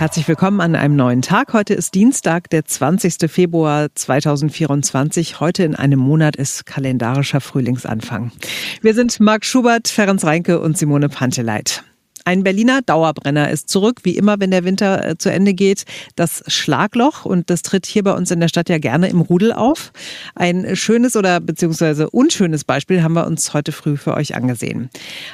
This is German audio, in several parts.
Herzlich willkommen an einem neuen Tag. Heute ist Dienstag, der 20. Februar 2024. Heute in einem Monat ist kalendarischer Frühlingsanfang. Wir sind Marc Schubert, Ferenc Reinke und Simone Panteleit. Ein Berliner Dauerbrenner ist zurück, wie immer, wenn der Winter äh, zu Ende geht. Das Schlagloch und das tritt hier bei uns in der Stadt ja gerne im Rudel auf. Ein schönes oder beziehungsweise unschönes Beispiel haben wir uns heute früh für euch angesehen.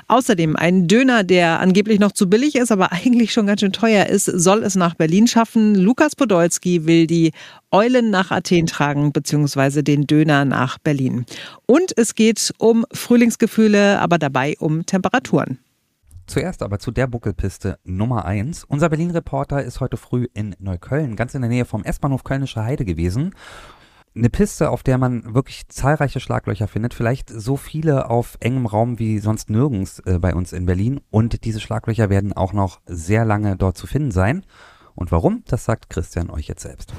Außerdem ein Döner, der angeblich noch zu billig ist, aber eigentlich schon ganz schön teuer ist, soll es nach Berlin schaffen. Lukas Podolski will die Eulen nach Athen tragen, beziehungsweise den Döner nach Berlin. Und es geht um Frühlingsgefühle, aber dabei um Temperaturen. Zuerst aber zu der Buckelpiste Nummer 1. Unser Berlin-Reporter ist heute früh in Neukölln, ganz in der Nähe vom S-Bahnhof Kölnische Heide gewesen. Eine Piste, auf der man wirklich zahlreiche Schlaglöcher findet, vielleicht so viele auf engem Raum wie sonst nirgends äh, bei uns in Berlin. Und diese Schlaglöcher werden auch noch sehr lange dort zu finden sein. Und warum, das sagt Christian euch jetzt selbst.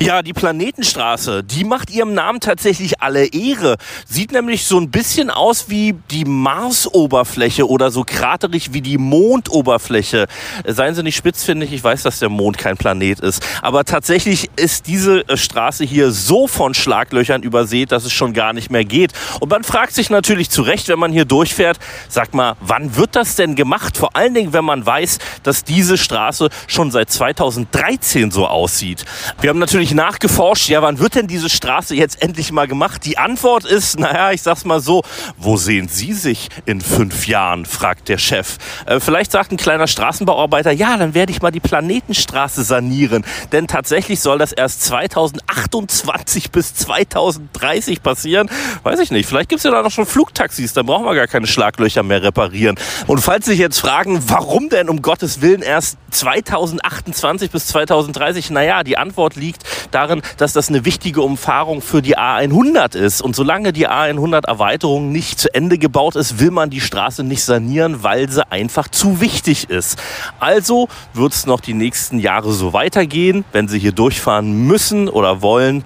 Ja, die Planetenstraße, die macht ihrem Namen tatsächlich alle Ehre. Sieht nämlich so ein bisschen aus wie die Marsoberfläche oder so kraterig wie die Mondoberfläche. Seien Sie nicht spitzfindig, ich weiß, dass der Mond kein Planet ist. Aber tatsächlich ist diese äh, Straße hier so von Schlaglöchern übersät, dass es schon gar nicht mehr geht. Und man fragt sich natürlich zu Recht, wenn man hier durchfährt, sag mal, wann wird das denn gemacht? Vor allen Dingen, wenn man weiß, dass diese Straße schon seit 2000 2013 so aussieht. Wir haben natürlich nachgeforscht, ja, wann wird denn diese Straße jetzt endlich mal gemacht? Die Antwort ist, naja, ich sag's mal so, wo sehen Sie sich in fünf Jahren, fragt der Chef. Äh, vielleicht sagt ein kleiner Straßenbauarbeiter, ja, dann werde ich mal die Planetenstraße sanieren. Denn tatsächlich soll das erst 2028 bis 2030 passieren. Weiß ich nicht, vielleicht gibt's ja da noch schon Flugtaxis, dann brauchen wir gar keine Schlaglöcher mehr reparieren. Und falls Sie sich jetzt fragen, warum denn um Gottes Willen erst 2028 2020 bis 2030? Naja, die Antwort liegt darin, dass das eine wichtige Umfahrung für die A100 ist. Und solange die A100 Erweiterung nicht zu Ende gebaut ist, will man die Straße nicht sanieren, weil sie einfach zu wichtig ist. Also wird es noch die nächsten Jahre so weitergehen, wenn Sie hier durchfahren müssen oder wollen.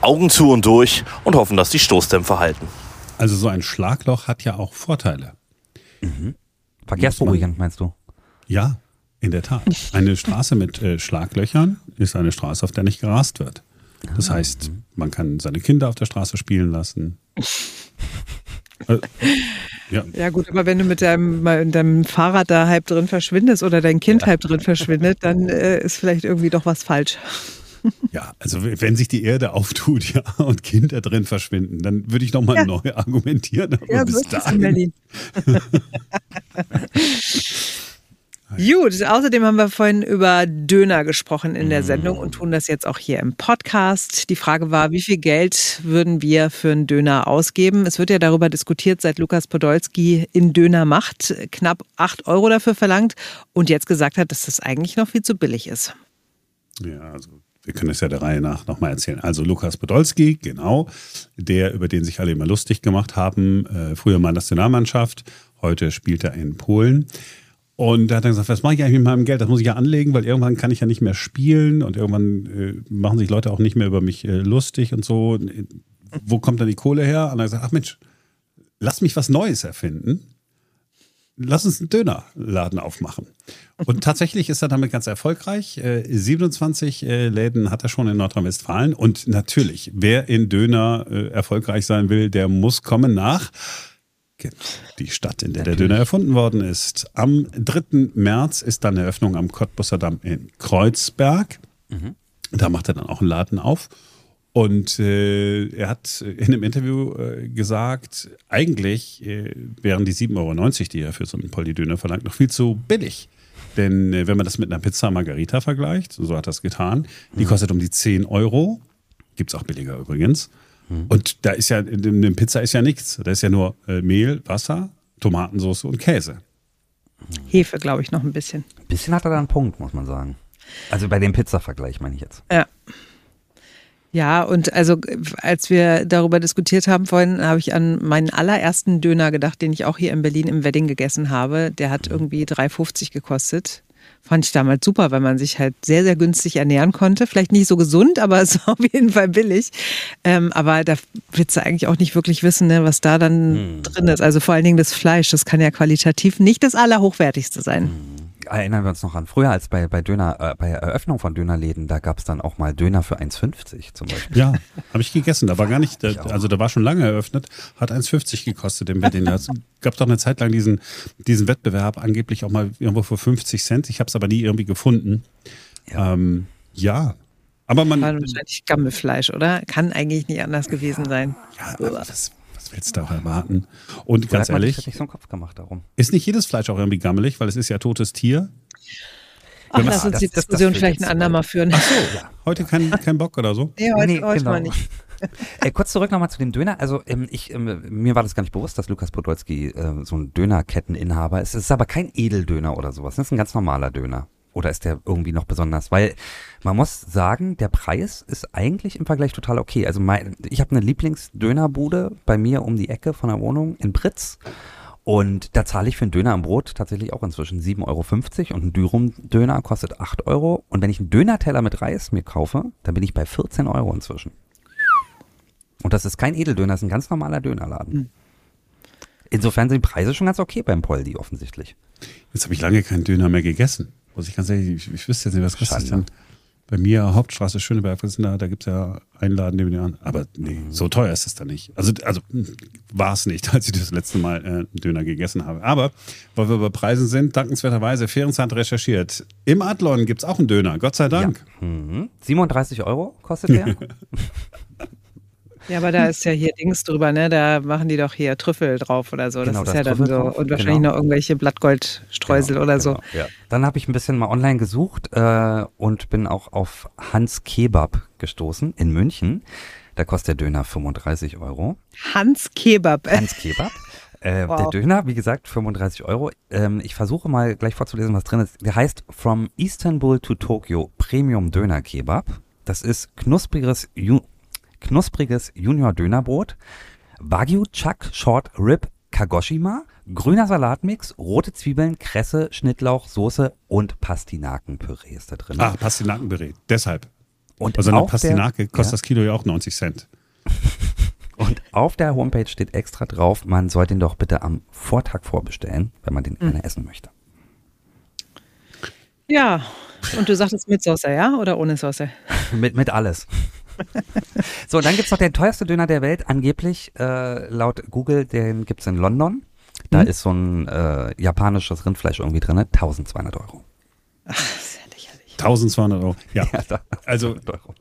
Augen zu und durch und hoffen, dass die Stoßdämpfer halten. Also so ein Schlagloch hat ja auch Vorteile. Mhm. Verkehrsberuhigend meinst du? Ja, in der Tat. Eine Straße mit äh, Schlaglöchern ist eine Straße, auf der nicht gerast wird. Das ah. heißt, man kann seine Kinder auf der Straße spielen lassen. äh, ja. ja. gut, aber wenn du mit deinem, mit deinem Fahrrad da halb drin verschwindest oder dein Kind ja. halb drin verschwindet, dann äh, ist vielleicht irgendwie doch was falsch. Ja, also wenn sich die Erde auftut ja, und Kinder drin verschwinden, dann würde ich nochmal ja. neu argumentieren. Aber ja, bis dahin. Gut, außerdem haben wir vorhin über Döner gesprochen in der Sendung und tun das jetzt auch hier im Podcast. Die Frage war, wie viel Geld würden wir für einen Döner ausgeben? Es wird ja darüber diskutiert, seit Lukas Podolski in Döner macht, knapp 8 Euro dafür verlangt und jetzt gesagt hat, dass das eigentlich noch viel zu billig ist. Ja, also wir können es ja der Reihe nach nochmal erzählen. Also Lukas Podolski, genau, der, über den sich alle immer lustig gemacht haben, äh, früher mal Nationalmannschaft, heute spielt er in Polen. Und er hat dann gesagt, was mache ich eigentlich mit meinem Geld? Das muss ich ja anlegen, weil irgendwann kann ich ja nicht mehr spielen und irgendwann äh, machen sich Leute auch nicht mehr über mich äh, lustig und so. Wo kommt dann die Kohle her? Und er hat gesagt, ach Mensch, lass mich was Neues erfinden. Lass uns einen Dönerladen aufmachen. Und tatsächlich ist er damit ganz erfolgreich. Äh, 27 äh, Läden hat er schon in Nordrhein-Westfalen. Und natürlich, wer in Döner äh, erfolgreich sein will, der muss kommen nach die Stadt, in der Natürlich. der Döner erfunden worden ist. Am 3. März ist dann Eröffnung am Cottbusser Damm in Kreuzberg. Mhm. Da macht er dann auch einen Laden auf. Und äh, er hat in einem Interview äh, gesagt, eigentlich äh, wären die 7,90 Euro, die er für so einen Polly-Döner verlangt, noch viel zu billig. Denn äh, wenn man das mit einer Pizza Margarita vergleicht, so hat er es getan, die mhm. kostet um die 10 Euro. Gibt es auch billiger übrigens. Und da ist ja, in dem Pizza ist ja nichts. Da ist ja nur äh, Mehl, Wasser, Tomatensauce und Käse. Hefe, glaube ich, noch ein bisschen. Ein bisschen hat er da einen Punkt, muss man sagen. Also bei dem Pizza-Vergleich meine ich jetzt. Ja. Ja, und also als wir darüber diskutiert haben vorhin, habe ich an meinen allerersten Döner gedacht, den ich auch hier in Berlin im Wedding gegessen habe. Der hat mhm. irgendwie 3,50 gekostet. Fand ich damals super, weil man sich halt sehr, sehr günstig ernähren konnte. Vielleicht nicht so gesund, aber es war auf jeden Fall billig. Ähm, aber da willst du eigentlich auch nicht wirklich wissen, ne, was da dann hm. drin ist. Also vor allen Dingen das Fleisch, das kann ja qualitativ nicht das Allerhochwertigste sein. Hm. Erinnern wir uns noch an früher, als bei, bei Döner, äh, bei Eröffnung von Dönerläden, da gab es dann auch mal Döner für 1,50 zum Beispiel. Ja, habe ich gegessen. Da war gar nicht, da, also da war schon lange eröffnet, hat 1,50 gekostet im Berlin. Es gab doch eine Zeit lang diesen, diesen Wettbewerb, angeblich auch mal irgendwo für 50 Cent. Ich habe es aber nie irgendwie gefunden. Ja. Ähm, ja. Aber man. War wahrscheinlich Gammelfleisch, oder? Kann eigentlich nicht anders gewesen sein. Ja, aber das, was willst du auch erwarten? Und ganz ehrlich. Ich nicht so einen Kopf gemacht darum. Ist nicht jedes Fleisch auch irgendwie gammelig, weil es ist ja totes Tier? Ach, lass uns die Diskussion vielleicht ein andermal führen. Ach so, ja. heute kein, kein Bock oder so? Nee, heute, nee, heute genau. mal nicht. äh, kurz zurück nochmal zu dem Döner. Also ähm, ich, ähm, mir war das gar nicht bewusst, dass Lukas Podolski äh, so ein Dönerketteninhaber ist. Es ist aber kein Edeldöner oder sowas. Das ist ein ganz normaler Döner. Oder ist der irgendwie noch besonders? Weil man muss sagen, der Preis ist eigentlich im Vergleich total okay. Also mein, ich habe eine Lieblingsdönerbude bei mir um die Ecke von der Wohnung in Britz. Und da zahle ich für einen Döner am Brot tatsächlich auch inzwischen 7,50 Euro und ein Dürum-Döner kostet 8 Euro. Und wenn ich einen Dönerteller mit Reis mir kaufe, dann bin ich bei 14 Euro inzwischen. Und das ist kein Edeldöner, das ist ein ganz normaler Dönerladen. Hm. Insofern sind die Preise schon ganz okay beim Poldi offensichtlich. Jetzt habe ich lange keinen Döner mehr gegessen. Muss ich ganz ehrlich, ich, ich wüsste jetzt nicht, was kostet denn? Bei mir Hauptstraße Schöneberg, da, da gibt es ja einen Laden neben dem anderen. Aber nee, mhm. so teuer ist das da nicht. Also, also war es nicht, als ich das letzte Mal äh, einen Döner gegessen habe. Aber, weil wir bei Preisen sind, dankenswerterweise, Fährenzeit recherchiert. Im Adlon gibt es auch einen Döner, Gott sei Dank. Ja. Mhm. 37 Euro kostet der. Ja, aber da ist ja hier Dings drüber, ne? Da machen die doch hier Trüffel drauf oder so. Genau, das ist das ja dann so. Und wahrscheinlich genau. noch irgendwelche Blattgoldstreusel genau, oder genau, so. Ja. Dann habe ich ein bisschen mal online gesucht äh, und bin auch auf Hans Kebab gestoßen in München. Da kostet der Döner 35 Euro. Hans Kebab. Hans Kebab. Äh, wow. Der Döner, wie gesagt, 35 Euro. Ähm, ich versuche mal gleich vorzulesen, was drin ist. Der heißt From Istanbul to Tokyo Premium Döner Kebab. Das ist knuspriges knuspriges Junior-Dönerbrot, Wagyu Chuck Short Rib Kagoshima, grüner Salatmix, rote Zwiebeln, Kresse, Schnittlauch, Soße und Pastinakenpüree ist da drin. Ah, Pastinakenpüree, deshalb. Und also eine Pastinake der, kostet ja. das Kilo ja auch 90 Cent. Und auf der Homepage steht extra drauf, man soll den doch bitte am Vortag vorbestellen, wenn man den mhm. gerne essen möchte. Ja, und du sagtest mit Soße, ja? Oder ohne Soße? mit, mit alles so, dann gibt es noch den teuerste Döner der Welt, angeblich äh, laut Google, den gibt es in London. Da mhm. ist so ein äh, japanisches Rindfleisch irgendwie drin, 1200 Euro. Ach, sehr lächerlich. 1200 Euro, ja. ja also, Euro.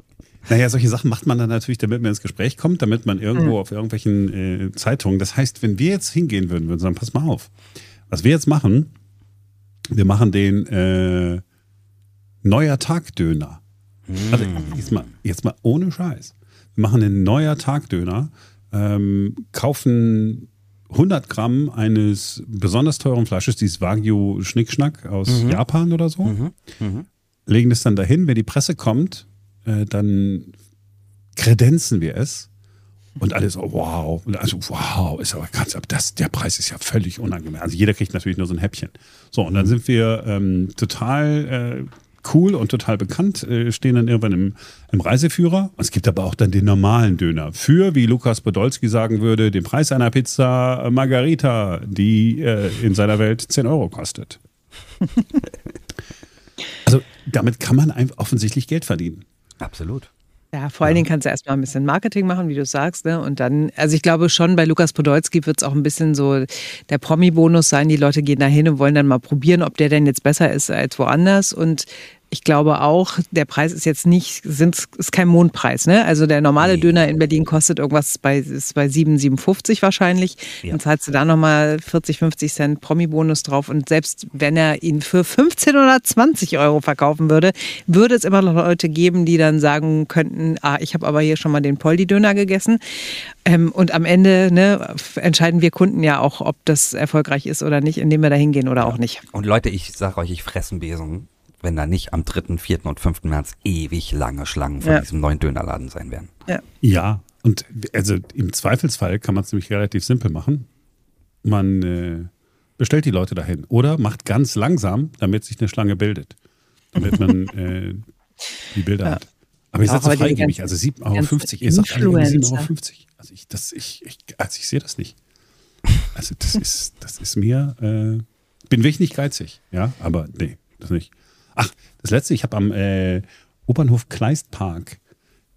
Naja, solche Sachen macht man dann natürlich, damit man ins Gespräch kommt, damit man irgendwo mhm. auf irgendwelchen äh, Zeitungen, das heißt, wenn wir jetzt hingehen würden, würden wir sagen, pass mal auf, was wir jetzt machen, wir machen den äh, Neuer Tag Döner. Also jetzt mal, jetzt mal ohne Scheiß. Wir machen einen neuer Tagdöner, ähm, kaufen 100 Gramm eines besonders teuren Fleisches, dieses Wagyu Schnickschnack aus mhm. Japan oder so, mhm. Mhm. legen das dann dahin. Wenn die Presse kommt, äh, dann kredenzen wir es. Und alles so, wow, also wow, ist aber ganz, das, der Preis ist ja völlig unangemessen. Also jeder kriegt natürlich nur so ein Häppchen. So, und dann sind wir ähm, total äh, cool und total bekannt, äh, stehen dann irgendwann im, im Reiseführer. Es gibt aber auch dann den normalen Döner für, wie Lukas Podolski sagen würde, den Preis einer Pizza Margarita, die äh, in seiner Welt 10 Euro kostet. also damit kann man offensichtlich Geld verdienen. Absolut. Ja, vor allen Dingen kannst du erstmal ein bisschen Marketing machen, wie du sagst, ne? Und dann, also ich glaube schon, bei Lukas Podolski wird es auch ein bisschen so der Promi-Bonus sein. Die Leute gehen da hin und wollen dann mal probieren, ob der denn jetzt besser ist als woanders. Und ich glaube auch, der Preis ist jetzt nicht, sind, ist kein Mondpreis. Ne? Also der normale nee. Döner in Berlin kostet irgendwas bei, ist bei 7, 57 wahrscheinlich. Ja. Dann zahlst du da nochmal 40, 50 Cent Promi-Bonus drauf. Und selbst wenn er ihn für 15 oder 20 Euro verkaufen würde, würde es immer noch Leute geben, die dann sagen könnten, ah, ich habe aber hier schon mal den Poldi-Döner gegessen. Ähm, und am Ende ne, entscheiden wir Kunden ja auch, ob das erfolgreich ist oder nicht, indem wir da hingehen oder ja. auch nicht. Und Leute, ich sage euch, ich fresse einen Besen wenn da nicht am 3., 4. und 5. März ewig lange Schlangen von ja. diesem neuen Dönerladen sein werden. Ja. ja, und also im Zweifelsfall kann man es nämlich relativ simpel machen. Man äh, bestellt die Leute dahin oder macht ganz langsam, damit sich eine Schlange bildet. Damit man äh, die Bilder ja. hat. Aber ich sage so freigebig, also 7,50 Euro. Ihr sagt alle 7,50 Euro. Also ich, das, ich, ich, also ich sehe das nicht. Also das ist, das ist mir äh, bin wirklich nicht geizig, ja, aber nee, das nicht. Ach, das letzte, ich habe am äh, Opernhof Kleistpark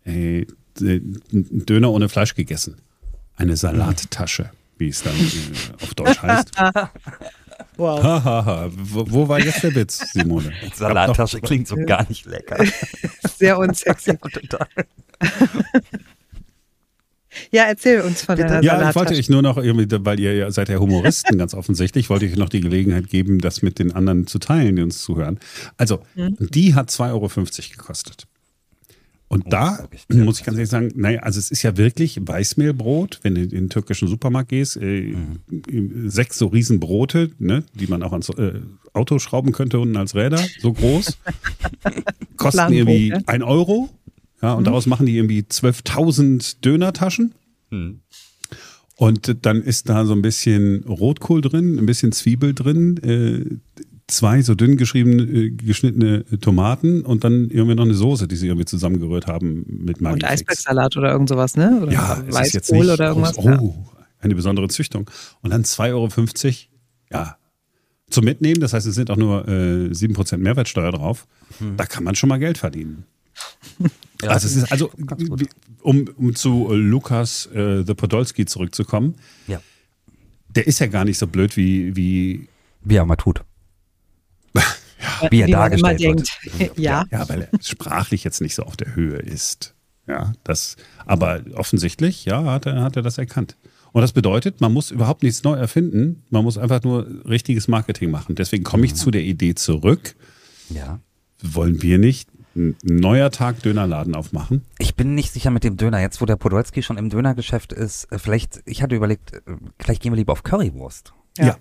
äh, einen Döner ohne Fleisch gegessen. Eine Salattasche, wie es dann äh, auf Deutsch heißt. Wow. Hahaha. wo, wo war jetzt der Witz, Simone? Salattasche klingt so gar nicht lecker. Sehr unsexy. Total. Ja, erzähl uns von deiner Ja, ich wollte euch nur noch, irgendwie, weil ihr seid ja Humoristen ganz offensichtlich, wollte ich euch noch die Gelegenheit geben, das mit den anderen zu teilen, die uns zuhören. Also, die hat 2,50 Euro gekostet. Und da wirklich teuer. muss ich ganz ehrlich sagen, naja, also es ist ja wirklich Weißmehlbrot, wenn du in den türkischen Supermarkt gehst, äh, sechs so riesen Brote, ne, die man auch ans äh, Auto schrauben könnte unten als Räder, so groß, kosten irgendwie ne? ein Euro. Ja, und daraus machen die irgendwie 12.000 Dönertaschen. Und dann ist da so ein bisschen Rotkohl drin, ein bisschen Zwiebel drin, äh, zwei so dünn geschriebene, äh, geschnittene Tomaten und dann irgendwie noch eine Soße, die sie irgendwie zusammengerührt haben mit Und Maggi. Eisbergsalat oder irgend sowas, ne? Oder Ja, es ist jetzt Weißkohl nicht oder irgendwas. groß, oh, eine besondere Züchtung. Und dann 2,50 Euro, ja, zum Mitnehmen. Das heißt, es sind auch nur äh, 7% Mehrwertsteuer drauf. Da kann man schon mal Geld verdienen. Ja, also es ist also, wie- um, um zu Lukas äh, The Podolski zurückzukommen, Ja. der ist ja gar nicht so blöd wie, wie Wie er mal tut. Ja. Wie er immer dargestellt denkt. wird. ja. ja, weil er sprachlich jetzt nicht so auf der Höhe ist. Ja, das, aber offensichtlich, ja, hat er, hat er das erkannt. Und das bedeutet, man muss überhaupt nichts neu erfinden, man muss einfach nur richtiges Marketing machen. Deswegen komme ich zu der Idee zurück. Ja. Wollen wir nicht ein neuer Tag Dönerladen aufmachen? Ich bin nicht sicher mit dem Döner. Jetzt, wo der Podolski schon im Dönergeschäft ist, äh, vielleicht, ich hatte überlegt, äh, vielleicht gehen wir lieber auf Currywurst. Ja. Ja,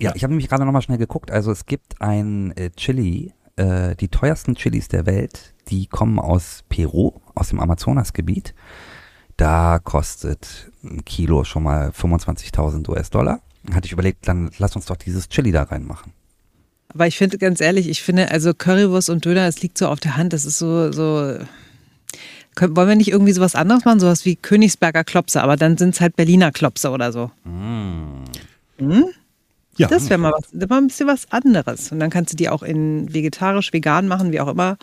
Ja. ich habe nämlich gerade nochmal schnell geguckt. Also es gibt ein äh, Chili, äh, die teuersten Chilis der Welt, die kommen aus Peru, aus dem Amazonasgebiet. Da kostet ein Kilo schon mal 25.000 US-Dollar. Hatte ich überlegt, dann lass uns doch dieses Chili da reinmachen. Aber ich finde, ganz ehrlich, ich finde, also Currywurst und Döner, es liegt so auf der Hand, das ist so, so. Können, wollen wir nicht irgendwie sowas anderes machen? Sowas wie Königsberger Klopse, aber dann sind es halt Berliner Klopse oder so. Ja, Das wäre mal, was- das war ein bisschen was anderes. Und dann kannst du die auch in vegetarisch, vegan machen, wie auch immer.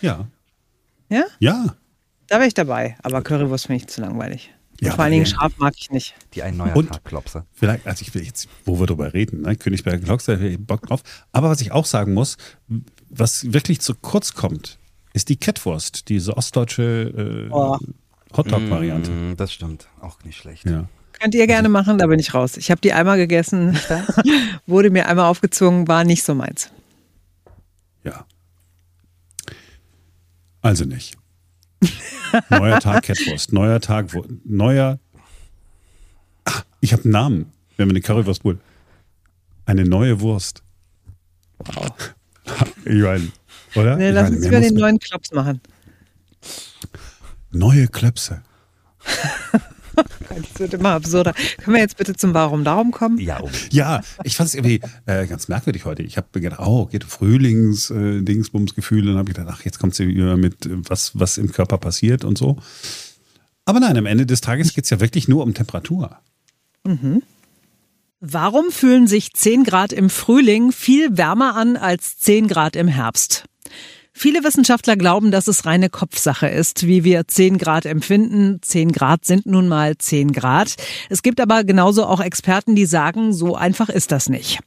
ja, Ja, ja. da wäre ich dabei. Aber Currywurst finde ich zu langweilig. Ja, Vor allen Dingen scharf mag ich nicht. Die ein neuer Und- Klopse. Vielleicht, also ich will jetzt, wo wir drüber reden, ne? Königsberger ich Bock drauf. Aber was ich auch sagen muss, was wirklich zu kurz kommt, ist die Kettwurst, diese ostdeutsche äh, Oh. Hotdog-Variante. Mm, das stimmt. Auch nicht schlecht. Ja. Könnt ihr gerne machen, da bin ich raus. Ich habe die einmal gegessen, wurde mir einmal aufgezwungen, war nicht so meins. ja. Also nicht. Neuer Tag Kettwurst, neuer Tag, neuer. Ah, ich habe einen Namen, wenn wir eine Currywurst holen. Eine neue Wurst. Wow. Ich meine, oder? Nee, Ich lass meine, uns über den man- neuen Klops machen. Neue Klöpse. Das wird immer absurder. Können wir jetzt bitte zum Warum Darum kommen? Ja, um. Ja, ich fand es irgendwie äh, ganz merkwürdig heute. Ich habe gedacht, oh, geht Frühlings, äh, dann habe ich gedacht, ach, jetzt kommt sie wieder mit, äh, was, was im Körper passiert und so. Aber nein, am Ende des Tages geht es ja wirklich nur um Temperatur. Warum fühlen sich 10 Grad im Frühling viel wärmer an als 10 Grad im Herbst? Viele Wissenschaftler glauben, dass es reine Kopfsache ist, wie wir 10 Grad empfinden. 10 Grad sind nun mal 10 Grad. Es gibt aber genauso auch Experten, die sagen, so einfach ist das nicht.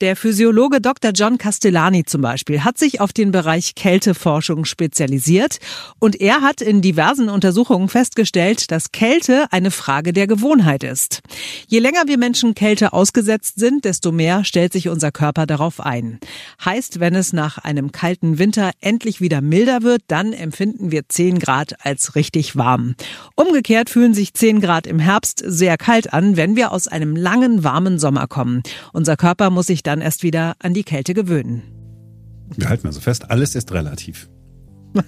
Der Physiologe Dr. John Castellani zum Beispiel hat sich auf den Bereich Kälteforschung spezialisiert und er hat in diversen Untersuchungen festgestellt, dass Kälte eine Frage der Gewohnheit ist. Je länger wir Menschen Kälte ausgesetzt sind, desto mehr stellt sich unser Körper darauf ein. Heißt, wenn es nach einem kalten Winter endlich wieder milder wird, dann empfinden wir 10 Grad als richtig warm. Umgekehrt fühlen sich 10 Grad im Herbst sehr kalt an, wenn wir aus einem langen, warmen Sommer kommen. Unser Körper muss sich dann erst wieder an die Kälte gewöhnen. Wir halten also fest, alles ist relativ.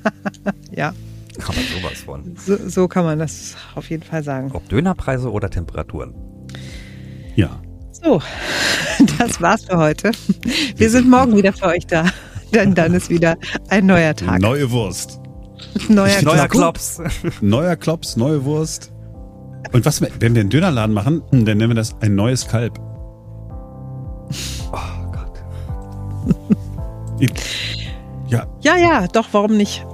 Ja, Aber sowas von. so, so kann man das auf jeden Fall sagen. Ob Dönerpreise oder Temperaturen. Ja. So, das war's für heute. Wir sind morgen wieder für euch da. Denn dann ist wieder ein neuer Tag. Neue Wurst. Neuer Neuer. Klops. Neuer Klops, neue Wurst. Und was, wenn wir einen Dönerladen machen, dann nennen wir das ein neues Kalb. Oh Gott. ja. Ja, ja, doch, warum nicht?